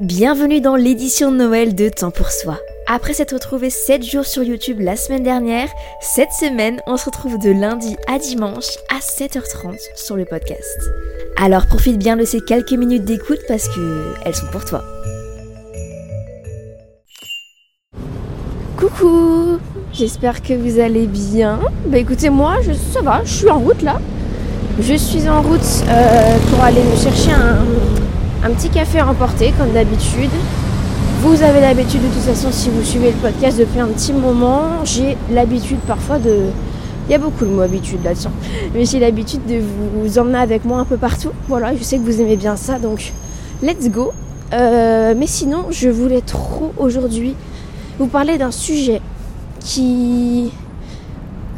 Bienvenue dans l'édition de Noël de Temps pour Soi. Après s'être retrouvé 7 jours sur YouTube la semaine dernière, cette semaine, on se retrouve de lundi à dimanche à 7h30 sur le podcast. Alors profite bien de ces quelques minutes d'écoute parce que elles sont pour toi. Coucou J'espère que vous allez bien. Bah écoutez moi, ça va, je suis en route là. Je suis en route euh, pour aller me chercher un, un petit café à emporter comme d'habitude. Vous avez l'habitude de toute façon si vous suivez le podcast depuis un petit moment, j'ai l'habitude parfois de... Il y a beaucoup de mots habitude là-dessus. Mais j'ai l'habitude de vous emmener avec moi un peu partout. Voilà, je sais que vous aimez bien ça, donc let's go. Euh, mais sinon, je voulais trop aujourd'hui vous parler d'un sujet qui...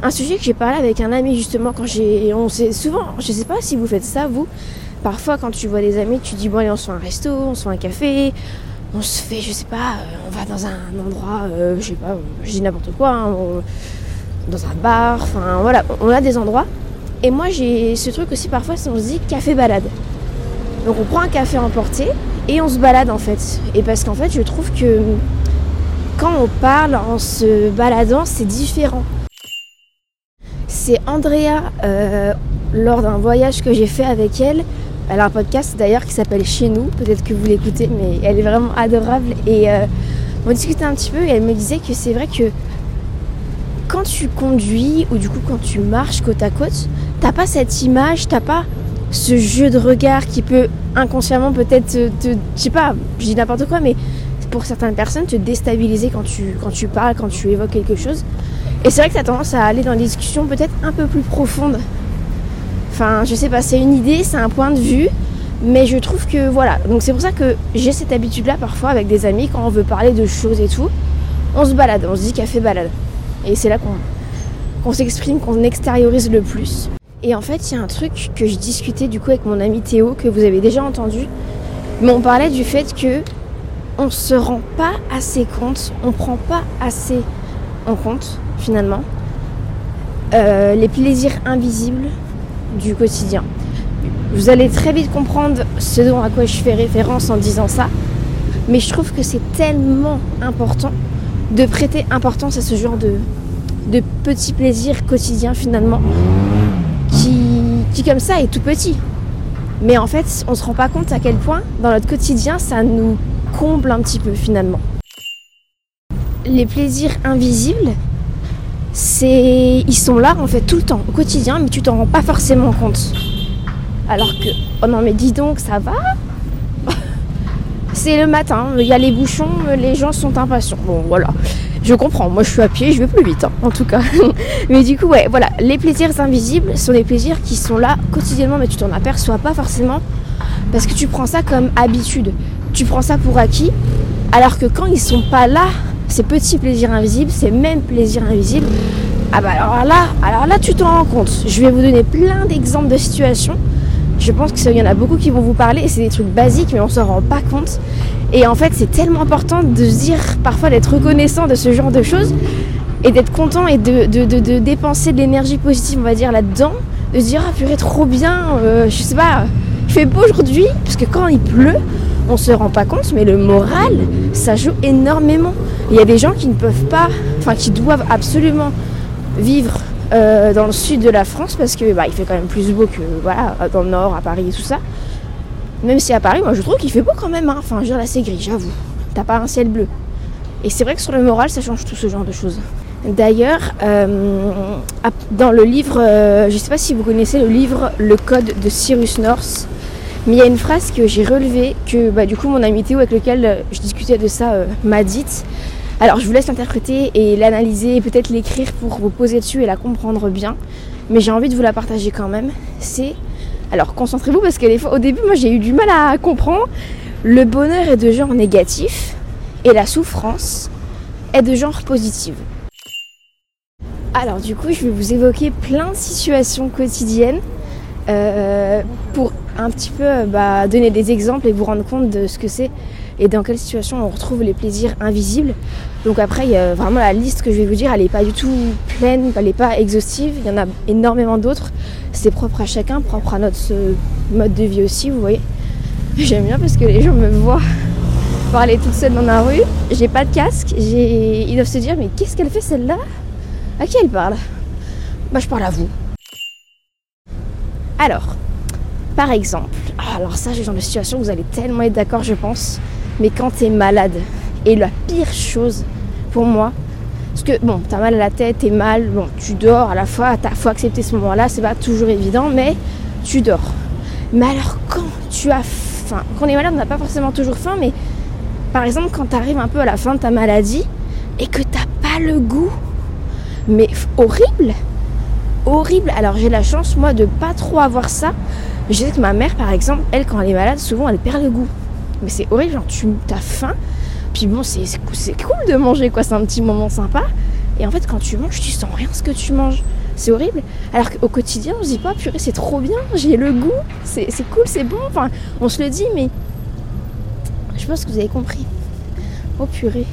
Un sujet que j'ai parlé avec un ami justement quand j'ai... On sait souvent, je sais pas si vous faites ça vous, parfois quand tu vois des amis, tu dis bon allez on se fait un resto, on se fait un café, on se fait, je sais pas, euh, on va dans un endroit, euh, je sais pas, je dis n'importe quoi, hein, dans un bar, enfin voilà, on a des endroits. Et moi j'ai ce truc aussi parfois, on se dit café balade. Donc on prend un café emporté et on se balade en fait. Et parce qu'en fait je trouve que quand on parle en se baladant, c'est différent. C'est Andrea, euh, lors d'un voyage que j'ai fait avec elle, elle a un podcast d'ailleurs qui s'appelle Chez nous, peut-être que vous l'écoutez, mais elle est vraiment adorable. Et euh, on discutait un petit peu et elle me disait que c'est vrai que quand tu conduis ou du coup quand tu marches côte à côte, t'as pas cette image, t'as pas ce jeu de regard qui peut inconsciemment peut-être te, je sais pas, je dis n'importe quoi, mais pour certaines personnes te déstabiliser quand tu, quand tu parles, quand tu évoques quelque chose. Et c'est vrai que t'as tendance à aller dans des discussions peut-être un peu plus profondes Enfin, je sais pas, c'est une idée, c'est un point de vue, mais je trouve que voilà. Donc c'est pour ça que j'ai cette habitude-là parfois avec des amis quand on veut parler de choses et tout, on se balade, on se dit café balade. Et c'est là qu'on s'exprime, qu'on extériorise le plus. Et en fait, il y a un truc que je discutais du coup avec mon ami Théo que vous avez déjà entendu, mais on parlait du fait que on se rend pas assez compte, on prend pas assez en compte finalement euh, les plaisirs invisibles du quotidien. Vous allez très vite comprendre ce dont à quoi je fais référence en disant ça, mais je trouve que c'est tellement important de prêter importance à ce genre de, de petits plaisirs quotidiens finalement, qui, qui comme ça est tout petit. Mais en fait, on se rend pas compte à quel point dans notre quotidien ça nous comble un petit peu finalement. Les plaisirs invisibles, c'est ils sont là en fait tout le temps au quotidien mais tu t'en rends pas forcément compte. Alors que oh non mais dis donc ça va? C'est le matin il y a les bouchons les gens sont impatients. Bon voilà. Je comprends moi je suis à pied je vais plus vite hein, en tout cas. Mais du coup ouais voilà. Les plaisirs invisibles sont des plaisirs qui sont là quotidiennement mais tu t'en aperçois pas forcément parce que tu prends ça comme habitude. Tu prends ça pour acquis alors que quand ils sont pas là ces petits plaisirs invisibles, ces mêmes plaisirs invisibles, ah bah alors là, alors là tu t'en rends compte. Je vais vous donner plein d'exemples de situations. Je pense qu'il y en a beaucoup qui vont vous parler c'est des trucs basiques mais on s'en rend pas compte. Et en fait c'est tellement important de se dire parfois d'être reconnaissant de ce genre de choses et d'être content et de, dépenser de l'énergie positive on va dire là-dedans. De se dire ah purée trop bien, euh, je sais pas, il fait beau aujourd'hui parce que quand il pleut on se rend pas compte, mais le moral, ça joue énormément. Il y a des gens qui ne peuvent pas, enfin qui doivent absolument vivre euh, dans le sud de la France parce que bah, il fait quand même plus beau que dans le nord, à Paris et tout ça. Même si à Paris, moi je trouve qu'il fait beau quand même. Hein. Enfin, je veux dire, là c'est gris, j'avoue. T'as pas un ciel bleu. Et c'est vrai que sur le moral, ça change tout ce genre de choses. D'ailleurs, euh, dans le livre, euh, je sais pas si vous connaissez le livre Le Code de Cyrus North, mais il y a une phrase que j'ai relevée, que bah, du coup mon ami Théo avec lequel euh, je discutais de ça m'a dite. Alors je vous laisse l'interpréter et l'analyser et peut-être l'écrire pour vous poser dessus et la comprendre bien. Mais j'ai envie de vous la partager quand même. C'est... Alors concentrez-vous parce qu'au début moi j'ai eu du mal à comprendre. Le bonheur est de genre négatif et la souffrance est de genre positive. Alors du coup, je vais vous évoquer plein de situations quotidiennes euh, pour un petit peu euh, bah, donner des exemples et vous rendre compte de ce que c'est et dans quelle situation on retrouve les plaisirs invisibles. Donc après, il y a vraiment la liste que je vais vous dire, elle n'est pas du tout pleine, elle n'est pas exhaustive, il y en a énormément d'autres. C'est propre à chacun, propre à notre mode de vie aussi, vous voyez. J'aime bien parce que les gens me voient parler toute seule dans la rue, j'ai pas de casque, ils doivent se dire mais qu'est-ce qu'elle fait celle-là? À qui elle parle? Bah je parle à vous. Alors, par exemple, ah, alors ça, j'ai genre de situation où vous allez tellement être d'accord, je pense, mais quand t'es malade, et la pire chose pour moi, parce que bon, t'as mal à la tête, t'es mal, bon, tu dors à la fois, t'as faut accepter ce moment-là, c'est pas toujours évident, mais tu dors. Mais alors quand tu as faim, quand on est malade, on n'a pas forcément toujours faim, mais par exemple quand t'arrives un peu à la fin de ta maladie et que t'as pas le goût mais horrible horrible. Alors j'ai la chance moi de pas trop avoir ça je sais que ma mère par exemple elle quand elle est malade souvent elle perd le goût. Mais c'est horrible genre tu as faim. Puis bon c'est cool de manger quoi. C'est un petit moment sympa. Et en fait quand tu manges tu sens rien ce que tu manges. C'est horrible. Alors qu'au quotidien on se dit pas purée c'est trop bien j'ai le goût c'est cool c'est bon. Enfin on se le dit mais je pense que vous avez compris. Oh purée.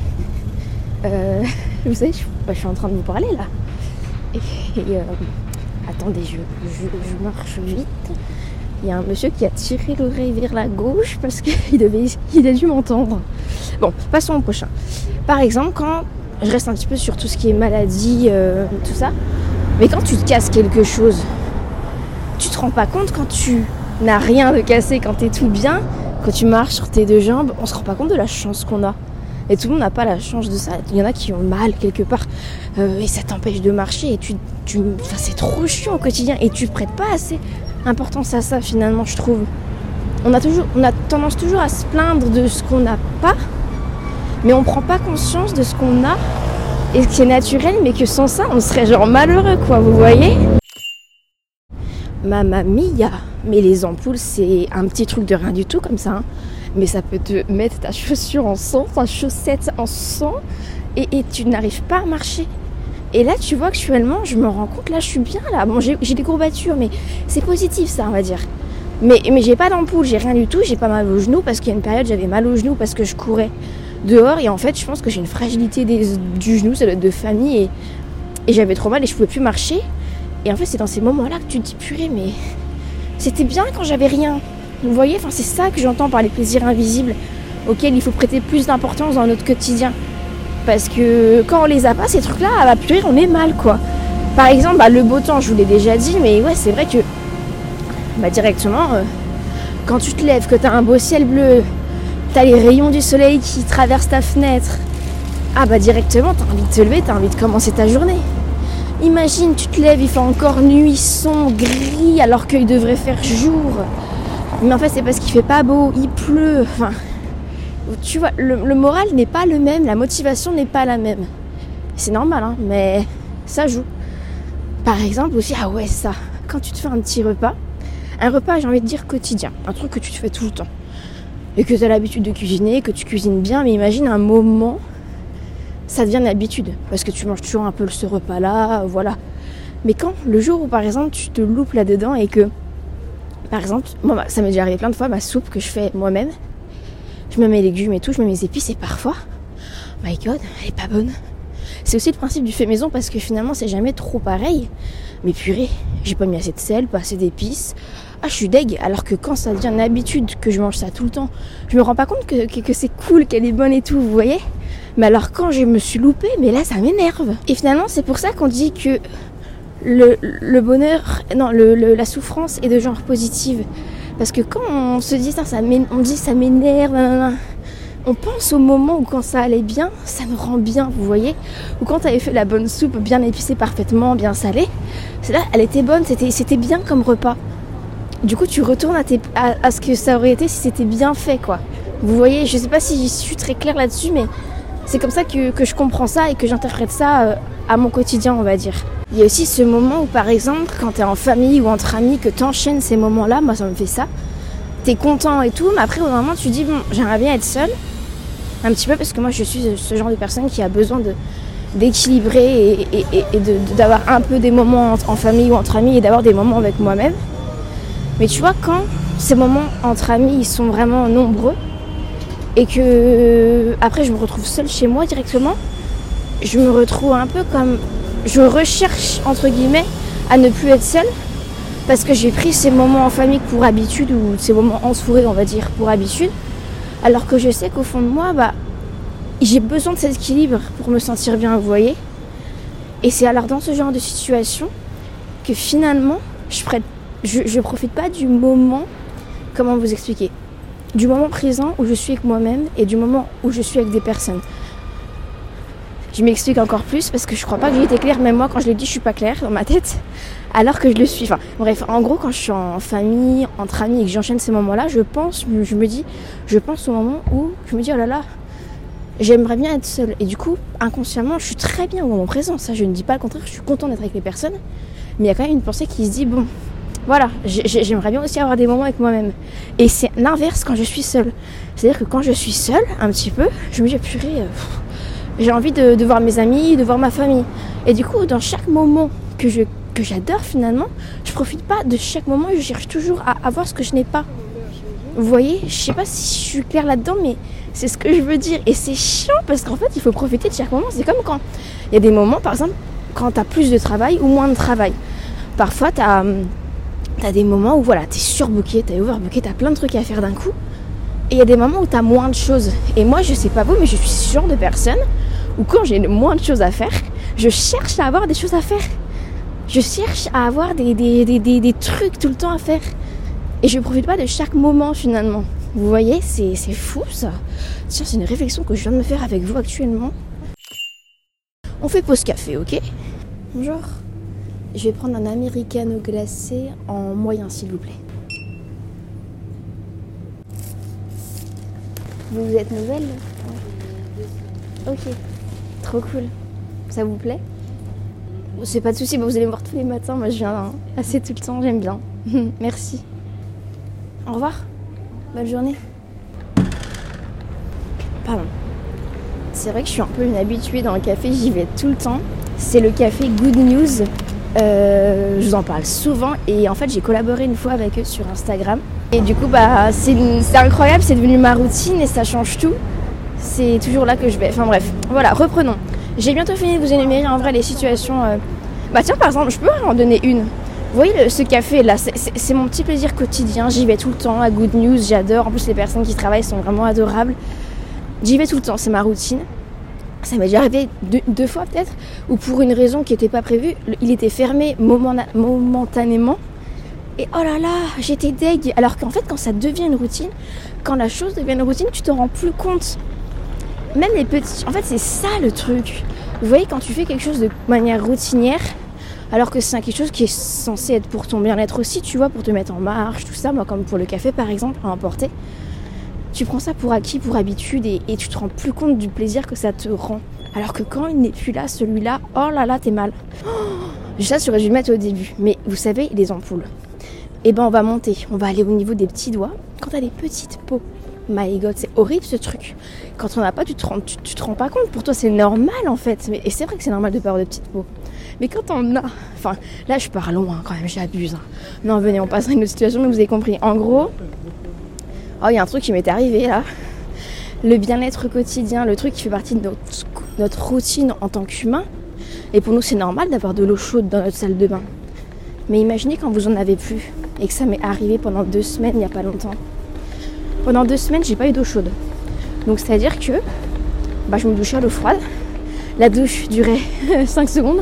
Euh, vous savez, je, suis en train de vous parler là. Et, euh, attendez, je, marche vite. Il y a un monsieur qui a tiré l'oreille vers la gauche parce qu'il il a dû m'entendre. Bon, passons au prochain. Par exemple, quand je reste un petit peu sur tout ce qui est maladie, euh, tout ça, mais quand tu te casses quelque chose, tu te rends pas compte quand tu n'as rien de cassé, quand tu es tout bien, quand tu marches sur tes deux jambes, on se rend pas compte de la chance qu'on a. Et tout le monde n'a pas la chance de ça. Il y en a qui ont mal quelque part euh, et ça t'empêche de marcher. Et tu, tu, c'est trop chiant au quotidien et tu prêtes pas assez importance à ça finalement, je trouve. On a, toujours, on a tendance toujours à se plaindre de ce qu'on n'a pas, mais on prend pas conscience de ce qu'on a et qui est naturel, mais que sans ça, on serait genre malheureux, quoi, vous voyez? Mamma mia Mais les ampoules, c'est un petit truc de rien du tout comme ça. Hein mais ça peut te mettre ta chaussure en sang, ta chaussette en sang, et, tu n'arrives pas à marcher. Et là, tu vois, actuellement, je me rends compte, là, je suis bien, là. Bon, j'ai des courbatures, mais c'est positif, ça, on va dire. Mais, j'ai pas d'ampoule, j'ai rien du tout, j'ai pas mal au genou, parce qu'il y a une période, j'avais mal au genou parce que je courais dehors, et en fait, je pense que j'ai une fragilité du genou, ça doit être de famille, et, et j'avais trop mal et je pouvais plus marcher. Et en fait, c'est dans ces moments-là que tu te dis, purée, mais c'était bien quand j'avais rien. Vous voyez, enfin, c'est ça que j'entends par les plaisirs invisibles auxquels il faut prêter plus d'importance dans notre quotidien. Parce que quand on les a pas, ces trucs-là, à la purée, on est mal, quoi. Par exemple, bah, le beau temps, je vous l'ai déjà dit, mais ouais, c'est vrai que bah, directement, euh, quand tu te lèves, que tu as un beau ciel bleu, tu as les rayons du soleil qui traversent ta fenêtre, ah bah directement, tu as envie de te lever, tu as envie de commencer ta journée. Imagine, tu te lèves, il fait encore nuit, gris, alors qu'il devrait faire jour. Mais en fait, c'est parce qu'il fait pas beau, il pleut. Enfin, tu vois, le, moral n'est pas le même, la motivation n'est pas la même. C'est normal, hein, mais ça joue. Par exemple aussi, ah ouais, ça, quand tu te fais un petit repas, un repas, j'ai envie de dire quotidien, un truc que tu te fais tout le temps. Et que tu as l'habitude de cuisiner, que tu cuisines bien, mais imagine un moment, ça devient une habitude, parce que tu manges toujours un peu ce repas-là, voilà. Mais quand, le jour où par exemple tu te loupes là-dedans et que par exemple, moi, ça m'est déjà arrivé plein de fois, ma soupe que je fais moi-même, je mets mes légumes et tout, je mets mes épices et parfois, my god, elle est pas bonne. C'est aussi le principe du fait maison parce que finalement c'est jamais trop pareil. Mais purée, j'ai pas mis assez de sel, pas assez d'épices. Ah, je suis deg. Alors que quand ça devient une habitude que je mange ça tout le temps, je me rends pas compte que, que, c'est cool, qu'elle est bonne et tout, vous voyez Mais alors quand je me suis loupée, mais là ça m'énerve. Et finalement, c'est pour ça qu'on dit que le, bonheur, non, la souffrance est de genre positive. Parce que quand on se dit ça, on dit ça m'énerve, on pense au moment où quand ça allait bien, ça nous rend bien, vous voyez Ou quand tu avais fait la bonne soupe bien épicée parfaitement, bien salée, c'est là, elle était bonne, c'était, c'était bien comme repas. Du coup, tu retournes à, à, ce que ça aurait été si c'était bien fait, quoi. Vous voyez, je sais pas si je suis très claire là-dessus, mais c'est comme ça que, je comprends ça et que j'interprète ça euh, à mon quotidien, on va dire. Il y a aussi ce moment où, par exemple, quand tu es en famille ou entre amis, que tu enchaînes ces moments-là, moi ça me fait ça. Tu es content et tout, mais après, au moment, tu dis, bon, j'aimerais bien être seule. Un petit peu, parce que moi, je suis ce genre de personne qui a besoin d'équilibrer et, d'avoir un peu des moments en, famille ou entre amis et d'avoir des moments avec moi-même. Mais tu vois, quand ces moments entre amis, sont vraiment nombreux, et que après je me retrouve seule chez moi directement, je me retrouve un peu comme je recherche entre guillemets à ne plus être seule. Parce que j'ai pris ces moments en famille pour habitude ou ces moments entourés on va dire pour habitude. Alors que je sais qu'au fond de moi bah j'ai besoin de cet équilibre pour me sentir bien vous voyez. Et c'est alors dans ce genre de situation que finalement je prête je, je profite pas du moment comment vous expliquer du moment présent où je suis avec moi-même et du moment où je suis avec des personnes. Je m'explique encore plus parce que je crois pas que j'ai été claire, même moi quand je l'ai dit, je suis pas claire dans ma tête, alors que je le suis. Enfin, bref, en gros, quand je suis en famille, entre amis et que j'enchaîne ces moments-là, je pense, je me dis, je pense au moment où je me dis, oh là là, j'aimerais bien être seule. Et du coup, inconsciemment, je suis très bien au moment présent. Ça, je ne dis pas le contraire, je suis contente d'être avec les personnes. Mais il y a quand même une pensée qui se dit, bon, voilà, j'aimerais bien aussi avoir des moments avec moi-même. Et c'est l'inverse quand je suis seule. C'est-à-dire que quand je suis seule, un petit peu, je me dis, purée, euh, j'ai envie de, voir mes amis, de voir ma famille. Et du coup, dans chaque moment que j'adore finalement, je profite pas de chaque moment, je cherche toujours à avoir ce que je n'ai pas. Vous voyez, je sais pas si je suis claire là-dedans, mais c'est ce que je veux dire. Et c'est chiant parce qu'en fait, il faut profiter de chaque moment. C'est comme quand il y a des moments, par exemple, quand tu as plus de travail ou moins de travail. Parfois, tu t'as des moments où voilà, t'es surbooké, t'es overbooké, t'as plein de trucs à faire d'un coup. Et il y a des moments où t'as moins de choses. Et moi, je sais pas vous, mais je suis ce genre de personne où quand j'ai moins de choses à faire, je cherche à avoir des choses à faire. Je cherche à avoir des, trucs tout le temps à faire. Et je profite pas de chaque moment finalement. Vous voyez, c'est fou ça. C'est une réflexion que je viens de me faire avec vous actuellement. On fait pause café, ok? Bonjour. Je vais prendre un americano glacé en moyen, s'il vous plaît. Vous êtes nouvelle Ok, trop cool. Ça vous plaît C'est pas de souci, vous allez me voir tous les matins. Moi, je viens assez tout le temps, j'aime bien. Merci. Au revoir. Bonne journée. Pardon. C'est vrai que je suis un peu une habituée dans le café, j'y vais tout le temps. C'est le café Good News euh, je vous en parle souvent et en fait j'ai collaboré une fois avec eux sur Instagram. Et du coup bah c'est incroyable, c'est devenu ma routine et ça change tout. C'est toujours là que je vais. Enfin bref, voilà, reprenons. J'ai bientôt fini de vous énumérer en vrai les situations. Euh, bah tiens par exemple, je peux en donner une. Vous voyez ce café là, c'est mon petit plaisir quotidien. J'y vais tout le temps à Good News, j'adore. En plus les personnes qui travaillent sont vraiment adorables. J'y vais tout le temps, c'est ma routine. Ça m'est déjà arrivé deux, fois peut-être, ou pour une raison qui n'était pas prévue, il était fermé momentanément. Et oh là là, j'étais deg. Alors qu'en fait, quand ça devient une routine, quand la chose devient une routine, tu te rends plus compte. Même les petits. En fait, c'est ça le truc. Vous voyez, quand tu fais quelque chose de manière routinière, alors que c'est quelque chose qui est censé être pour ton bien-être aussi, tu vois, pour te mettre en marche, tout ça, moi, comme pour le café par exemple, à emporter tu prends ça pour acquis, pour habitude et, tu te rends plus compte du plaisir que ça te rend. Alors que quand il n'est plus là, celui-là, oh là là, t'es mal. Ça, j'aurais dû le mettre au début. Mais vous savez, les ampoules. Eh ben, on va monter. On va aller au niveau des petits doigts. Quand t'as des petites peaux, my god, c'est horrible ce truc. Quand on n'a pas, tu te, rends, tu, te rends pas compte. Pour toi, c'est normal en fait. Mais, et c'est vrai que c'est normal de pas avoir de petites peaux. Mais quand on a. Enfin, là, je pars loin quand même, j'abuse. Hein. Non, venez, on passera à une autre situation, mais vous avez compris. En gros, Oh, il y a un truc qui m'est arrivé là. Le bien-être quotidien, le truc qui fait partie de notre, routine en tant qu'humain. Et pour nous, c'est normal d'avoir de l'eau chaude dans notre salle de bain. Mais imaginez quand vous en avez plus et que ça m'est arrivé pendant deux semaines il n'y a pas longtemps. Pendant deux semaines, j'ai pas eu d'eau chaude. Donc c'est-à-dire que bah, je me douchais à l'eau froide. La douche durait 5 secondes.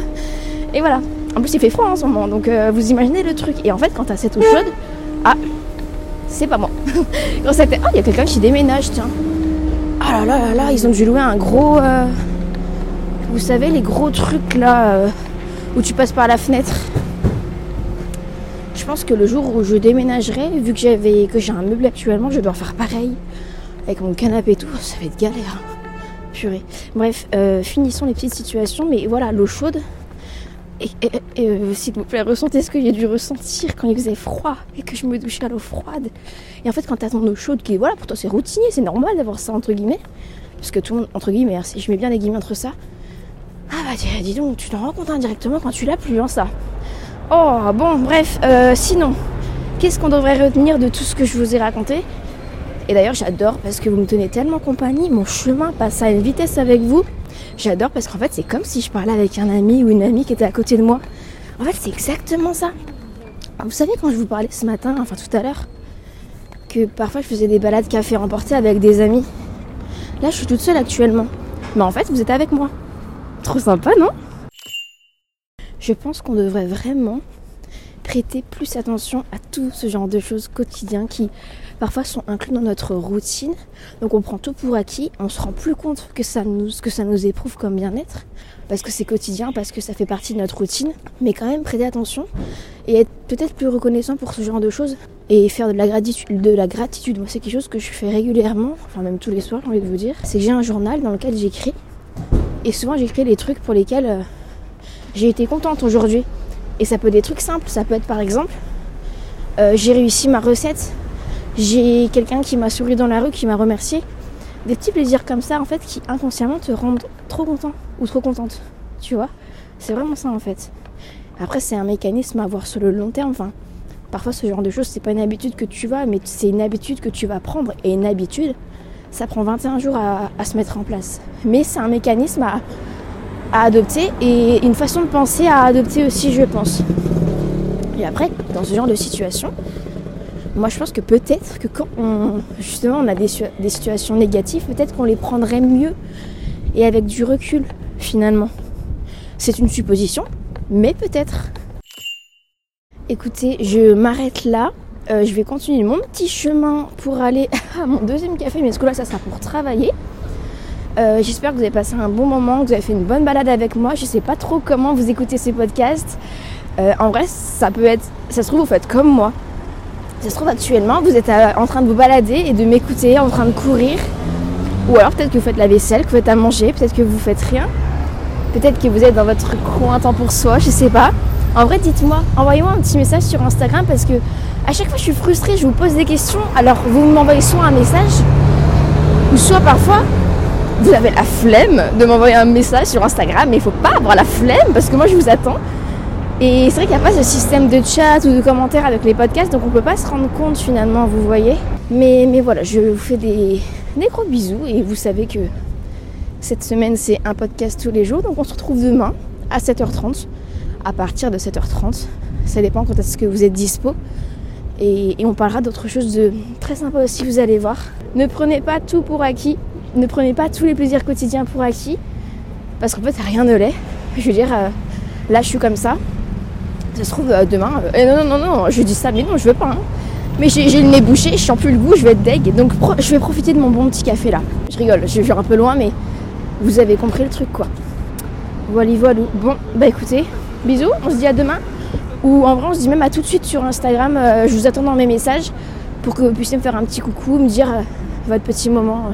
Et voilà. En plus, il fait froid en ce moment. Donc euh, vous imaginez le truc. Et en fait, quand tu as cette eau chaude, ah, c'est pas moi. Oh, il y a quelqu'un qui déménage, tiens. Ah là là là là, ils ont dû louer un gros. euh, vous savez, les gros trucs là euh, où tu passes par la fenêtre. Je pense que le jour où je déménagerai, vu que j'ai un meuble actuellement, je dois faire pareil. Avec mon canapé et tout, ça va être galère. Purée. Bref, euh, finissons les petites situations, mais voilà, l'eau chaude. Et, euh, s'il vous plaît, ressentez ce que j'ai dû ressentir quand il faisait froid et que je me douchais à l'eau froide. Et en fait, quand t'as ton eau chaude, qui voilà, pour toi c'est routinier, c'est normal d'avoir ça entre guillemets. Parce que tout le monde, entre guillemets, hein, si je mets bien les guillemets entre ça. Ah bah dis, donc, tu t'en rends compte indirectement quand tu l'as plus, hein, ça. Oh, bon, bref, euh, sinon, qu'est-ce qu'on devrait retenir de tout ce que je vous ai raconté? Et d'ailleurs, j'adore parce que vous me tenez tellement compagnie, mon chemin passe à une vitesse avec vous. J'adore parce qu'en fait, c'est comme si je parlais avec un ami ou une amie qui était à côté de moi. En fait, c'est exactement ça. Vous savez, quand je vous parlais ce matin, enfin tout à l'heure, que parfois je faisais des balades café remportées avec des amis. Là, je suis toute seule actuellement. Mais en fait, vous êtes avec moi. Trop sympa, non? Je pense qu'on devrait vraiment prêter plus attention à tout ce genre de choses quotidiennes qui parfois sont inclus dans notre routine. Donc on prend tout pour acquis, on se rend plus compte que ça nous, éprouve comme bien-être, parce que c'est quotidien, parce que ça fait partie de notre routine. Mais quand même prêter attention et être peut-être plus reconnaissant pour ce genre de choses et faire de la gratitude. De la gratitude. Moi c'est quelque chose que je fais régulièrement, enfin même tous les soirs j'ai envie de vous dire. C'est que j'ai un journal dans lequel j'écris et souvent j'écris les trucs pour lesquels euh, j'ai été contente aujourd'hui. Et ça peut être des trucs simples, ça peut être par exemple, euh, j'ai réussi ma recette, j'ai quelqu'un qui m'a souri dans la rue, qui m'a remercié. Des petits plaisirs comme ça en fait qui inconsciemment te rendent trop content ou trop contente. Tu vois? C'est vraiment ça en fait. Après c'est un mécanisme à voir sur le long terme. Parfois ce genre de choses c'est pas une habitude que tu vas, mais c'est une habitude que tu vas prendre. Et une habitude, ça prend 21 jours à se mettre en place. Mais c'est un mécanisme à, à adopter et une façon de penser à adopter aussi, je pense. Et après, dans ce genre de situation, moi je pense que peut-être que quand on, justement on a des, situations négatives, peut-être qu'on les prendrait mieux et avec du recul finalement. C'est une supposition, mais peut-être. Écoutez, je m'arrête là. Euh, je vais continuer mon petit chemin pour aller à mon deuxième café, mais ce coup-là, ça sera pour travailler. Euh, J'espère que vous avez passé un bon moment, que vous avez fait une bonne balade avec moi. Je sais pas trop comment vous écoutez ces podcasts. Euh, en vrai, ça peut être, ça se trouve, vous faites comme moi. Ça se trouve actuellement, vous êtes euh, en train de vous balader et de m'écouter, en train de courir. Ou alors peut-être que vous faites la vaisselle, que vous faites à manger, peut-être que vous faites rien. Peut-être que vous êtes dans votre coin temps pour soi, je sais pas. En vrai, dites-moi, envoyez-moi un petit message sur Instagram parce que à chaque fois je suis frustrée, je vous pose des questions. Alors vous m'envoyez soit un message, ou soit parfois vous avez la flemme de m'envoyer un message sur Instagram, mais il faut pas avoir la flemme parce que moi je vous attends. Et c'est vrai qu'il n'y a pas ce système de chat ou de commentaires avec les podcasts, donc on peut pas se rendre compte finalement, vous voyez. Mais, mais voilà, je vous fais des, gros bisous et vous savez que cette semaine c'est un podcast tous les jours, donc on se retrouve demain à 7h30, à partir de 7h30. Ça dépend quand est-ce que vous êtes dispo. Et, et on parlera d'autres choses de très sympa aussi, vous allez voir. Ne prenez pas tout pour acquis, ne prenez pas tous les plaisirs quotidiens pour acquis, parce qu'en fait rien ne l'est. Je veux dire, euh, là je suis comme ça, ça se trouve euh, demain, euh, eh non, non, non, non, je dis ça, mais non, je veux pas. hein. Mais j'ai le nez bouché, je sens plus le goût, je vais être deg, donc je vais profiter de mon bon petit café là. Je rigole, je vais un peu loin, mais vous avez compris le truc quoi. Voilà, voilà. Bon, bah écoutez, bisous, on se dit à demain. Ou en vrai, on se dit même à tout de suite sur Instagram. je vous attends dans mes messages pour que vous puissiez me faire un petit coucou, me dire votre petit moment